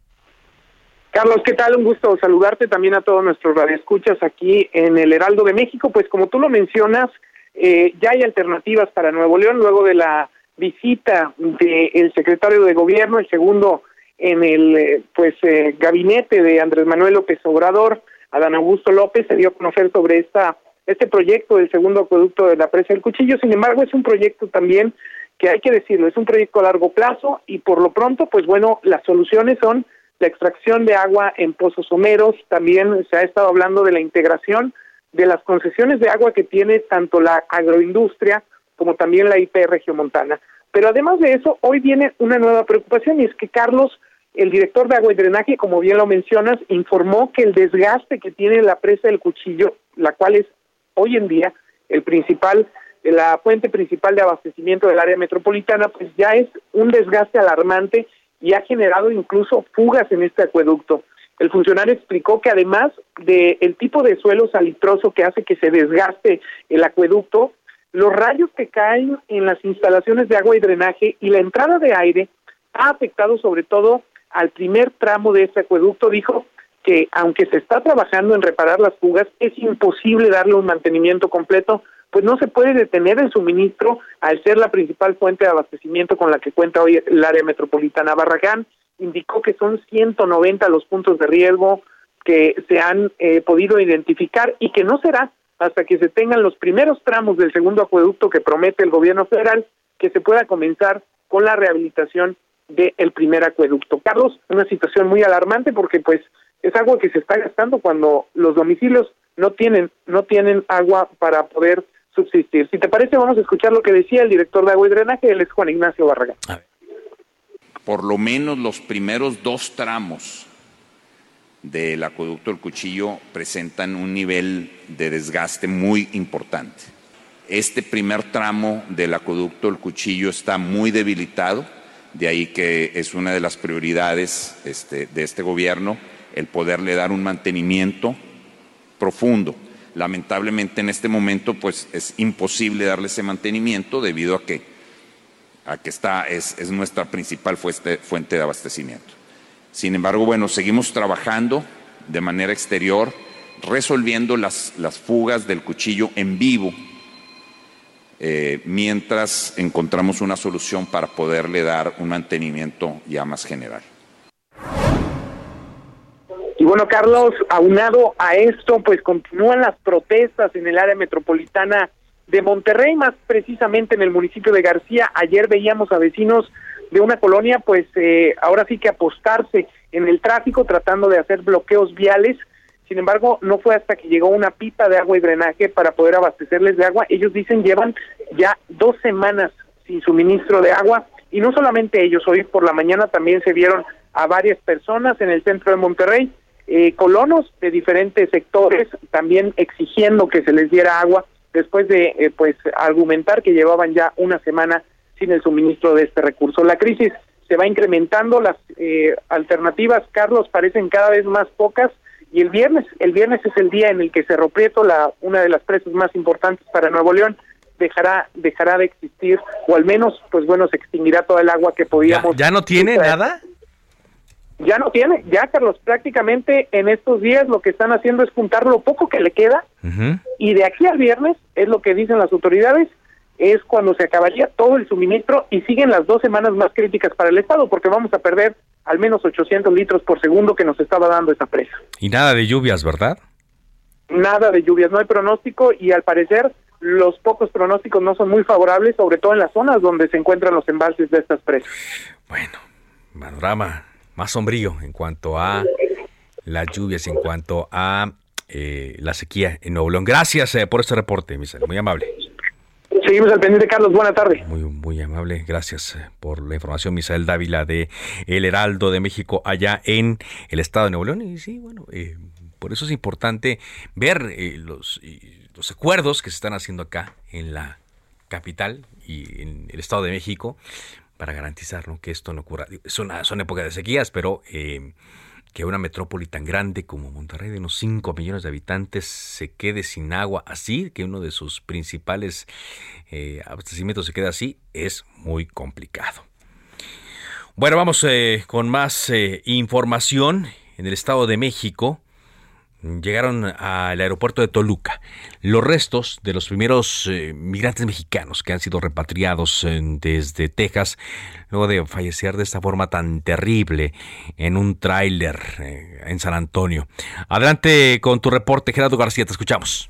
Carlos, ¿qué tal? Un gusto saludarte también a todos nuestros radioescuchas aquí en el Heraldo de México. Pues como tú lo mencionas, eh, ya hay alternativas para Nuevo León luego de la visita del secretario de Gobierno, el segundo en el eh, pues eh, gabinete de Andrés Manuel López Obrador, Adán Augusto López se dio a conocer sobre esta este proyecto del segundo acueducto de la presa del Cuchillo. Sin embargo, es un proyecto también que hay que decirlo, es un proyecto a largo plazo y por lo pronto, pues bueno, las soluciones son la extracción de agua en pozos someros, también se ha estado hablando de la integración de las concesiones de agua que tiene tanto la agroindustria como también la IP Regiomontana. Pero además de eso, hoy viene una nueva preocupación y es que Carlos, el director de agua y drenaje, como bien lo mencionas, informó que el desgaste que tiene la presa del Cuchillo, la cual es hoy en día el principal la fuente principal de abastecimiento del área metropolitana, pues ya es un desgaste alarmante y ha generado incluso fugas en este acueducto. El funcionario explicó que además del el tipo de suelo salitroso que hace que se desgaste el acueducto, los rayos que caen en las instalaciones de agua y drenaje y la entrada de aire ha afectado sobre todo al primer tramo de este acueducto. Dijo que aunque se está trabajando en reparar las fugas, es imposible darle un mantenimiento completo pues no se puede detener el suministro al ser la principal fuente de abastecimiento con la que cuenta hoy el área metropolitana. Barragán indicó que son 190 los puntos de riesgo que se han eh, podido identificar y que no será hasta que se tengan los primeros tramos del segundo acueducto que promete el gobierno federal que se pueda comenzar con la rehabilitación del primer acueducto. Carlos, una situación muy alarmante porque pues es agua que se está gastando cuando los domicilios no tienen no tienen agua para poder subsistir. Si te parece, vamos a escuchar lo que decía el director de agua y drenaje, él es Juan Ignacio Barragán. Por lo menos los primeros dos tramos del acueducto del Cuchillo presentan un nivel de desgaste muy importante. Este primer tramo del acueducto del Cuchillo está muy debilitado, de ahí que es una de las prioridades este, de este gobierno el poderle dar un mantenimiento profundo Lamentablemente en este momento pues es imposible darle ese mantenimiento debido a que, a que está, es, es nuestra principal fuente, fuente de abastecimiento. Sin embargo, bueno, seguimos trabajando de manera exterior, resolviendo las, las fugas del cuchillo en vivo, eh, mientras encontramos una solución para poderle dar un mantenimiento ya más general. Y bueno, Carlos, aunado a esto, pues continúan las protestas en el área metropolitana de Monterrey, más precisamente en el municipio de García. Ayer veíamos a vecinos de una colonia, pues eh, ahora sí que apostarse en el tráfico tratando de hacer bloqueos viales. Sin embargo, no fue hasta que llegó una pipa de agua y drenaje para poder abastecerles de agua. Ellos dicen llevan ya dos semanas sin suministro de agua y no solamente ellos, hoy por la mañana también se vieron a varias personas en el centro de Monterrey eh, colonos de diferentes sectores también exigiendo que se les diera agua después de eh, pues argumentar que llevaban ya una semana sin el suministro de este recurso. La crisis se va incrementando, las eh, alternativas, Carlos, parecen cada vez más pocas y el viernes, el viernes es el día en el que Cerro Prieto, la una de las presas más importantes para Nuevo León, dejará dejará de existir o al menos pues bueno se extinguirá toda el agua que podíamos. ¿Ya, no tiene nada? ya no tiene, ya Carlos, prácticamente en estos días lo que están haciendo es juntar lo poco que le queda y de aquí al viernes, es lo que dicen las autoridades, es cuando se acabaría todo el suministro y siguen las dos semanas más críticas para el Estado porque vamos a perder al menos 800 litros por segundo que nos estaba dando esa presa. Y nada de lluvias, ¿verdad? Nada de lluvias, no hay pronóstico y al parecer los pocos pronósticos no son muy favorables, sobre todo en las zonas donde se encuentran los embalses de estas presas. Bueno, panorama más sombrío en cuanto a las lluvias, en cuanto a eh, la sequía en Nuevo León. Gracias eh, por este reporte, Misael, muy amable. Seguimos al pendiente, Carlos. Buenas tardes. Muy, muy amable. Gracias eh, por la información, Misael Dávila de El Heraldo de México, allá en el estado de Nuevo León. Y sí, bueno, por eso es importante ver los, los acuerdos que se están haciendo acá en la capital y en el estado de México para garantizar que esto no ocurra. Son, son épocas de sequías, pero eh, que una metrópoli tan grande como Monterrey, de unos 5 millones de habitantes, se quede sin agua así, que uno de sus principales eh, abastecimientos se quede así, es muy complicado. Bueno, vamos eh, con más información. En el Estado de México, llegaron al aeropuerto de Toluca los restos de los primeros eh, migrantes mexicanos que han sido repatriados eh, desde Texas luego de fallecer de esta forma tan terrible en un tráiler eh, en San Antonio. Adelante con tu reporte, Gerardo García, te escuchamos.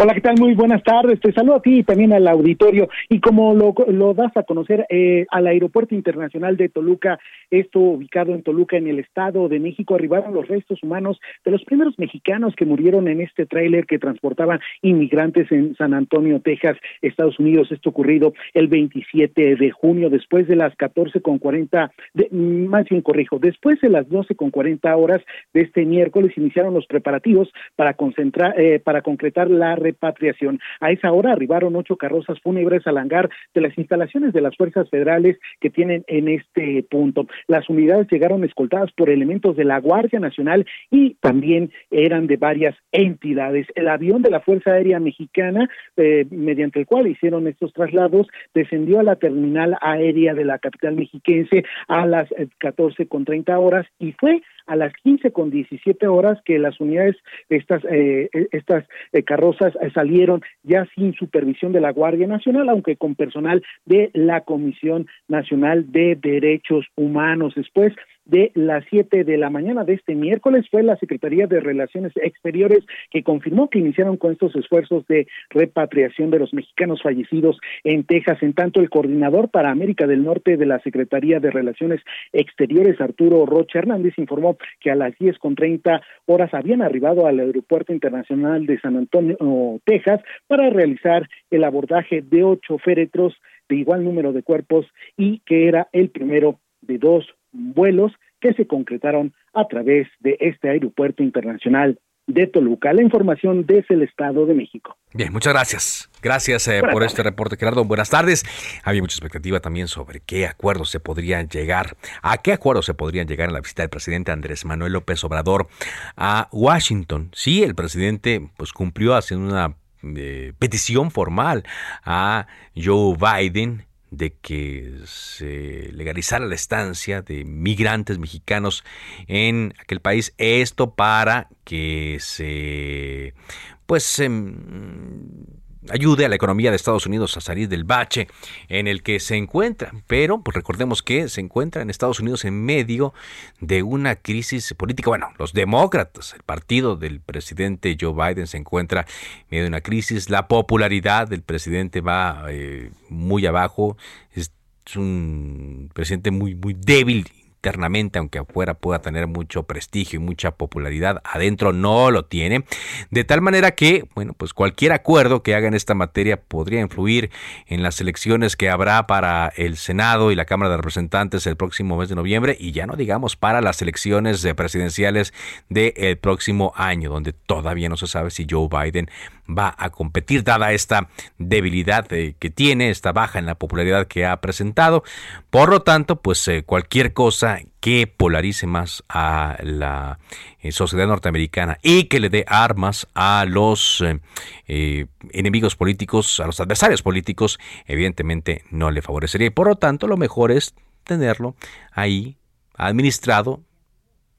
Hola, ¿qué tal? Muy buenas tardes. Te saludo a ti y también al auditorio. Y como lo, das a conocer, eh, al Aeropuerto Internacional de Toluca, esto ubicado en Toluca, en el Estado de México, arribaron los restos humanos de los primeros mexicanos que murieron en este tráiler que transportaba inmigrantes en San Antonio, Texas, Estados Unidos. Esto ocurrido el 27 de junio, después de las 14 con 40, de, más bien corrijo, después de las 12 con 40 horas de este miércoles iniciaron los preparativos para concentrar, eh, para concretar la repatriación. A esa hora arribaron ocho carrozas fúnebres al hangar de las instalaciones de las fuerzas federales que tienen en este punto. Las unidades llegaron escoltadas por elementos de la Guardia Nacional y también eran de varias entidades. El avión de la Fuerza Aérea Mexicana, eh, mediante el cual hicieron estos traslados, descendió a la terminal aérea de la capital mexiquense a las eh, catorce con treinta horas y fue a las quince con diecisiete horas que las unidades, estas, eh, estas eh, carrozas eh, salieron ya sin supervisión de la Guardia Nacional, aunque con personal de la Comisión Nacional de Derechos Humanos. Después de las siete de la mañana de este miércoles fue la Secretaría de Relaciones Exteriores que confirmó que iniciaron con estos esfuerzos de repatriación de los mexicanos fallecidos en Texas. En tanto, el coordinador para América del Norte de la Secretaría de Relaciones Exteriores, Arturo Rocha Hernández, informó que a las diez con treinta horas habían arribado al Aeropuerto Internacional de San Antonio, Texas, para realizar el abordaje de ocho féretros de igual número de cuerpos y que era el primero de dos vuelos que se concretaron a través de este aeropuerto internacional de Toluca. La información desde el Estado de México. Bien, muchas gracias. Gracias eh, por este reporte, Gerardo. Buenas tardes. Había mucha expectativa también sobre qué acuerdos se podrían llegar, a qué acuerdos se podrían llegar en la visita del presidente Andrés Manuel López Obrador a Washington. Sí, el presidente pues cumplió haciendo una eh, petición formal a Joe Biden de que se legalizara la estancia de migrantes mexicanos en aquel país. Esto para que se pues em, ayude a la economía de Estados Unidos a salir del bache en el que se encuentra. Pero pues recordemos que se encuentra en Estados Unidos en medio de una crisis política. Bueno, los demócratas, el partido del presidente Joe Biden se encuentra en medio de una crisis. La popularidad del presidente va eh, muy abajo. Es un presidente muy, muy débil internamente, aunque afuera pueda tener mucho prestigio y mucha popularidad, adentro no lo tiene. De tal manera que, bueno, pues cualquier acuerdo que haga en esta materia podría influir en las elecciones que habrá para el Senado y la Cámara de Representantes el próximo mes de noviembre y ya no digamos para las elecciones presidenciales del próximo año, donde todavía no se sabe si Joe Biden va a competir, dada esta debilidad eh, que tiene, esta baja en la popularidad que ha presentado. Por lo tanto, pues eh, cualquier cosa que polarice más a la eh, sociedad norteamericana y que le dé armas a los enemigos políticos, a los adversarios políticos, evidentemente no le favorecería. Por lo tanto, lo mejor es tenerlo ahí administrado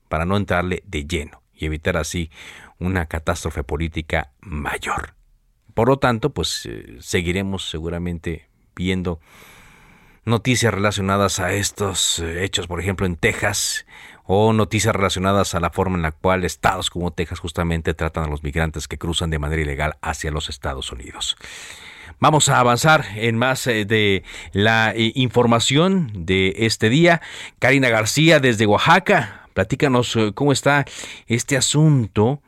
para no entrarle de lleno y evitar así una catástrofe política mayor. Por lo tanto, pues eh, seguiremos seguramente viendo noticias relacionadas a estos eh, hechos, por ejemplo, en Texas, o noticias relacionadas a la forma en la cual estados como Texas justamente tratan a los migrantes que cruzan de manera ilegal hacia los Estados Unidos. Vamos a avanzar en más eh, de la información de este día. Karina García desde Oaxaca, platícanos cómo está este asunto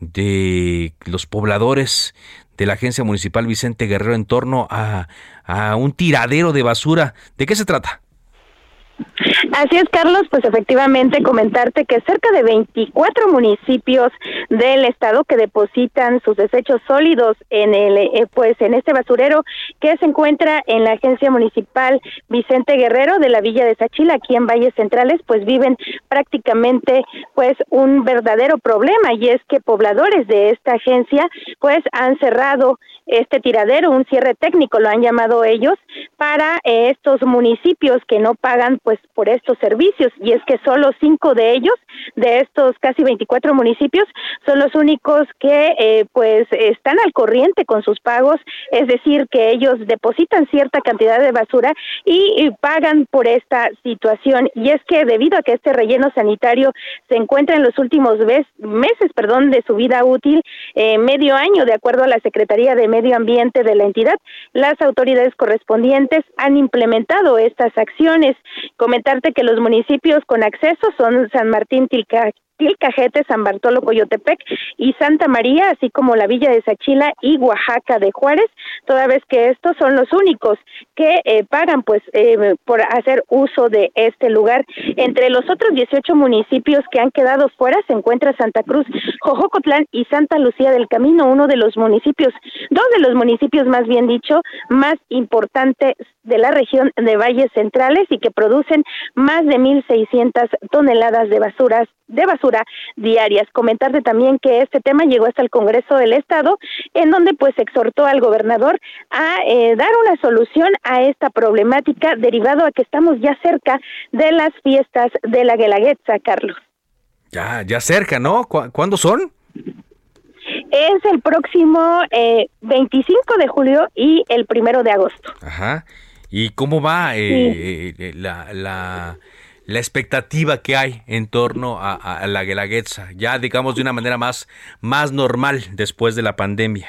de los pobladores de la Agencia Municipal Vicente Guerrero en torno a, a un tiradero de basura. ¿De qué se trata? Así es, Carlos, pues efectivamente comentarte que cerca de 24 municipios del estado que depositan sus desechos sólidos en el eh, pues en este basurero que se encuentra en la agencia municipal Vicente Guerrero de la Villa de Sachila aquí en Valles Centrales, pues viven prácticamente pues un verdadero problema y es que pobladores de esta agencia pues han cerrado este tiradero, un cierre técnico lo han llamado ellos para eh, estos municipios que no pagan pues por estos servicios. Y es que solo cinco de ellos de estos casi 24 municipios son los únicos que eh, pues están al corriente con sus pagos, es decir, que ellos depositan cierta cantidad de basura y, pagan por esta situación. Y es que debido a que este relleno sanitario se encuentra en los últimos meses, perdón, de su vida útil, eh, medio año de acuerdo a la Secretaría de Medio Ambiente de la entidad, las autoridades correspondientes han implementado estas acciones. Comentarte que los municipios con acceso son San Martín Tilca, Tilcajete, San Bartolo, Coyotepec y Santa María, así como la Villa de Sachila y Oaxaca de Juárez, toda vez que estos son los únicos que eh, pagan pues eh, por hacer uso de este lugar. Entre los otros 18 municipios que han quedado fuera se encuentra Santa Cruz, Jojocotlán y Santa Lucía del Camino, uno de los municipios, dos de los municipios más bien dicho, más importantes de la región de Valles Centrales y que producen más de 1.600 toneladas de basuras de basura diarias. Comentarte también que este tema llegó hasta el Congreso del Estado, en donde pues exhortó al gobernador a eh, dar una solución a esta problemática derivado a que estamos ya cerca de las fiestas de la Guelaguetza, Carlos. Ya, ya cerca, ¿no? ¿Cuándo son? Es el próximo eh, 25 de julio y el primero de agosto. Ajá. ¿Y cómo va eh, eh, la, la, la, expectativa que hay en torno a, la Guelaguetza? Ya digamos de una manera más, más normal después de la pandemia.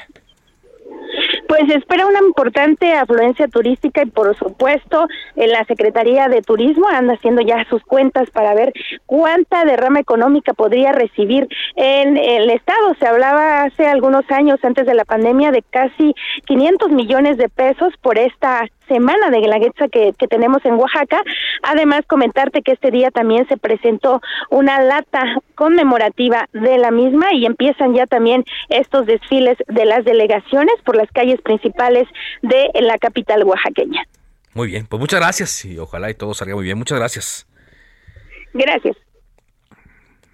Pues espera una importante afluencia turística y por supuesto en la Secretaría de Turismo anda haciendo ya sus cuentas para ver cuánta derrama económica podría recibir en el Estado. Se hablaba hace algunos años antes de la pandemia de casi 500 millones de pesos por esta semana de Guelaguetza que, que tenemos en Oaxaca. Además, comentarte que este día también se presentó una lata conmemorativa de la misma y empiezan ya también estos desfiles de las delegaciones por las calles principales de la capital oaxaqueña. Muy bien, pues muchas gracias y ojalá y todo salga muy bien. Muchas gracias. Gracias.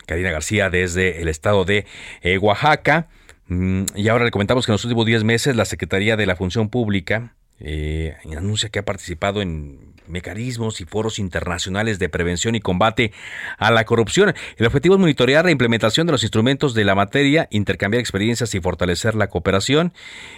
Karina García desde el estado de eh, Oaxaca. Mm, y ahora le comentamos que en los últimos 10 meses la Secretaría de la Función Pública eh, anuncia que ha participado en mecanismos y foros internacionales de prevención y combate a la corrupción. El objetivo es monitorear la implementación de los instrumentos de la materia, intercambiar experiencias y fortalecer la cooperación.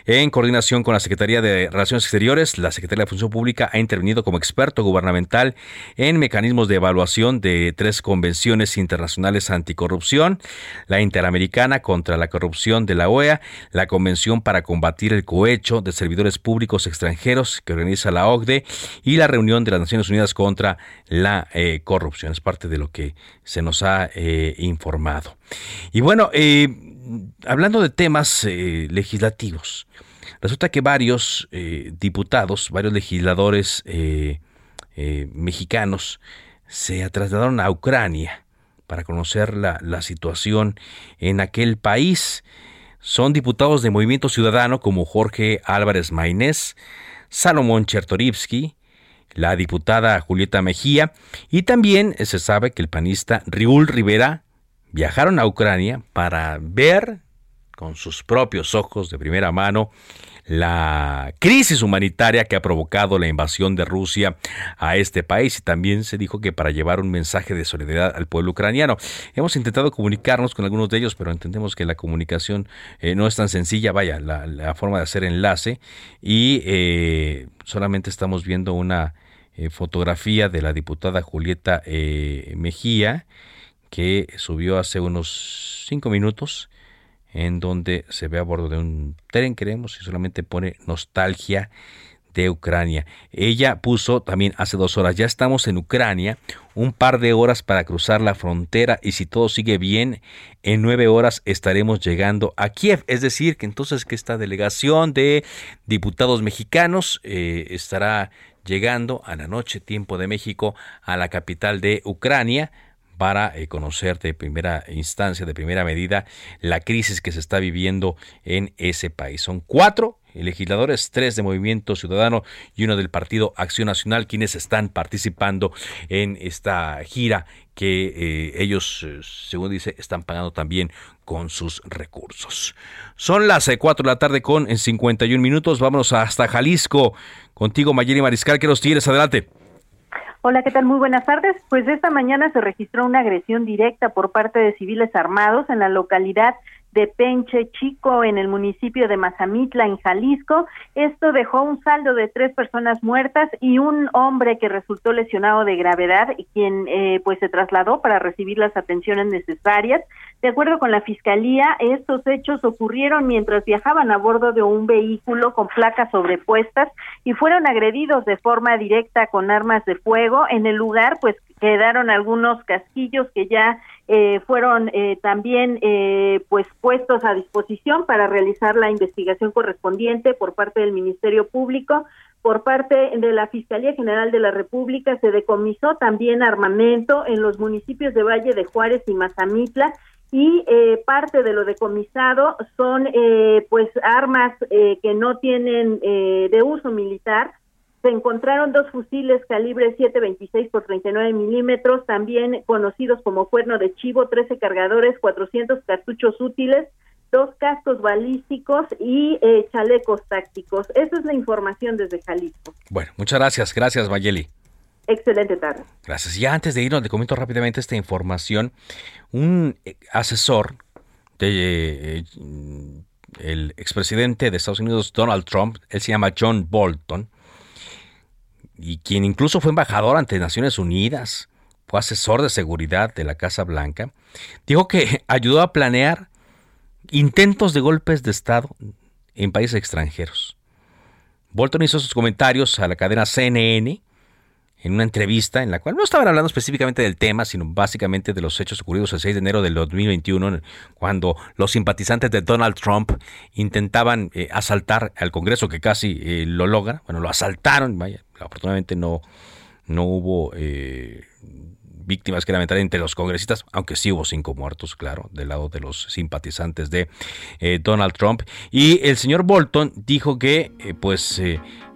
En coordinación con la Secretaría de Relaciones Exteriores, la Secretaría de Función Pública ha intervenido como experto gubernamental en mecanismos de evaluación de tres convenciones internacionales anticorrupción, la Interamericana contra la Corrupción de la OEA, la Convención para combatir el cohecho de servidores públicos extranjeros que organiza la OCDE y la reunión de las Naciones Unidas contra la eh, corrupción. Es parte de lo que se nos ha eh, informado. Y bueno, eh, hablando de temas legislativos, resulta que varios diputados, varios legisladores mexicanos se trasladaron a Ucrania para conocer la, la situación en aquel país. Son diputados de Movimiento Ciudadano como Jorge Álvarez Maynés, Salomón Chertorivsky, la diputada Julieta Mejía. Y también se sabe que el panista Riul Rivera viajaron a Ucrania para ver con sus propios ojos de primera mano la crisis humanitaria que ha provocado la invasión de Rusia a este país. Y también se dijo que para llevar un mensaje de solidaridad al pueblo ucraniano. Hemos intentado comunicarnos con algunos de ellos, pero entendemos que la comunicación eh, no es tan sencilla, vaya, la, forma de hacer enlace. Y eh, solamente estamos viendo una eh, fotografía de la diputada Julieta eh, Mejía, que subió hace unos cinco minutos, en donde se ve a bordo de un tren, creemos, y solamente pone nostalgia de Ucrania. Ella puso también hace dos horas, ya estamos en Ucrania, un par de horas para cruzar la frontera y si todo sigue bien, en nueve horas estaremos llegando a Kiev. Es decir, que entonces que esta delegación de diputados mexicanos eh, estará llegando a la noche, tiempo de México, a la capital de Ucrania para eh, conocer de primera instancia, de primera medida, la crisis que se está viviendo en ese país. Son cuatro legisladores, tres de Movimiento Ciudadano y uno del Partido Acción Nacional, quienes están participando en esta gira que eh, ellos, eh, según dice, están pagando también con sus recursos. Son las 4 de la tarde con 51 minutos. Vámonos hasta Jalisco. Contigo, Mayeli Mariscal, que los tienes. Adelante. Hola, ¿qué tal? Muy buenas tardes. Pues esta mañana se registró una agresión directa por parte de civiles armados en la localidad de Penche Chico en el municipio de Mazamitla en Jalisco. Esto dejó un saldo de tres personas muertas y un hombre que resultó lesionado de gravedad quien eh, pues se trasladó para recibir las atenciones necesarias. De acuerdo con la fiscalía, estos hechos ocurrieron mientras viajaban a bordo de un vehículo con placas sobrepuestas y fueron agredidos de forma directa con armas de fuego. En el lugar, pues quedaron algunos casquillos que ya eh, fueron eh, también eh, pues puestos a disposición para realizar la investigación correspondiente por parte del Ministerio Público. Por parte de la Fiscalía General de la República se decomisó también armamento en los municipios de Valle de Juárez y Mazamitla y parte de lo decomisado son pues armas que no tienen de uso militar se encontraron dos fusiles calibre 7.26 por 39 milímetros, también conocidos como cuerno de chivo, 13 cargadores, 400 cartuchos útiles, dos cascos balísticos y eh, chalecos tácticos. Esa es la información desde Jalisco. Bueno, muchas gracias. Gracias, Mayeli. Excelente tarde. Gracias. Ya antes de irnos, le comento rápidamente esta información. Un eh, asesor de eh, el expresidente de Estados Unidos, Donald Trump, él se llama John Bolton, y quien incluso fue embajador ante Naciones Unidas, fue asesor de seguridad de la Casa Blanca, dijo que ayudó a planear intentos de golpes de Estado en países extranjeros. Bolton hizo sus comentarios a la cadena CNN en una entrevista en la cual no estaban hablando específicamente del tema, sino básicamente de los hechos ocurridos el 6 de enero del 2021, cuando los simpatizantes de Donald Trump intentaban eh, asaltar al Congreso, que casi eh, lo logra. Bueno, lo asaltaron, afortunadamente no, no hubo eh, víctimas que lamentar entre los congresistas, aunque sí hubo cinco muertos, claro, del lado de los simpatizantes de Donald Trump. Y el señor Bolton dijo que, pues,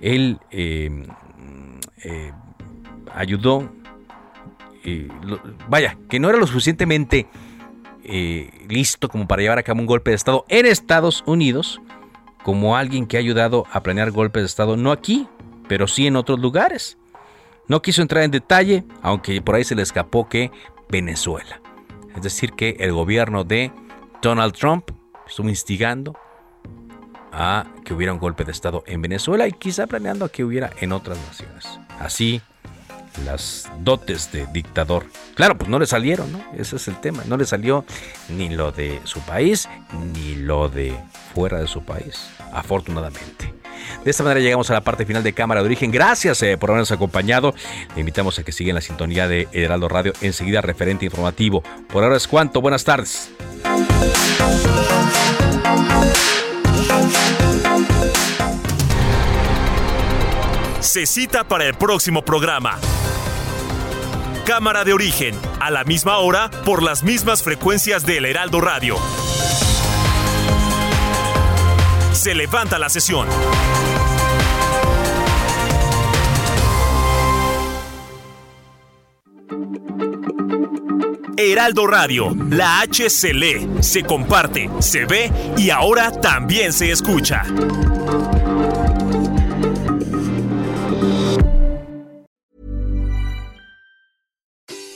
él ayudó, vaya, que no era lo suficientemente eh, listo como para llevar a cabo un golpe de Estado en Estados Unidos, como alguien que ha ayudado a planear golpes de Estado, no aquí, pero sí en otros lugares. No quiso entrar en detalle, aunque por ahí se le escapó que Venezuela. Es decir, que el gobierno de Donald Trump estuvo instigando a que hubiera un golpe de Estado en Venezuela y quizá planeando a que hubiera en otras naciones. Así las dotes de dictador. Claro, pues no le salieron, ¿no? Ese es el tema. No le salió ni lo de su país, ni lo de fuera de su país, afortunadamente. De esta manera llegamos a la parte final de Cámara de Origen. Gracias eh, por habernos acompañado. Le invitamos a que sigan la sintonía de Heraldo Radio. Enseguida, referente informativo. Por ahora es cuanto. Buenas tardes. Se cita para el próximo programa. Cámara de origen, a la misma hora, por las mismas frecuencias del Heraldo Radio. Se levanta la sesión. Heraldo Radio, la H se lee, se comparte, se ve y ahora también se escucha.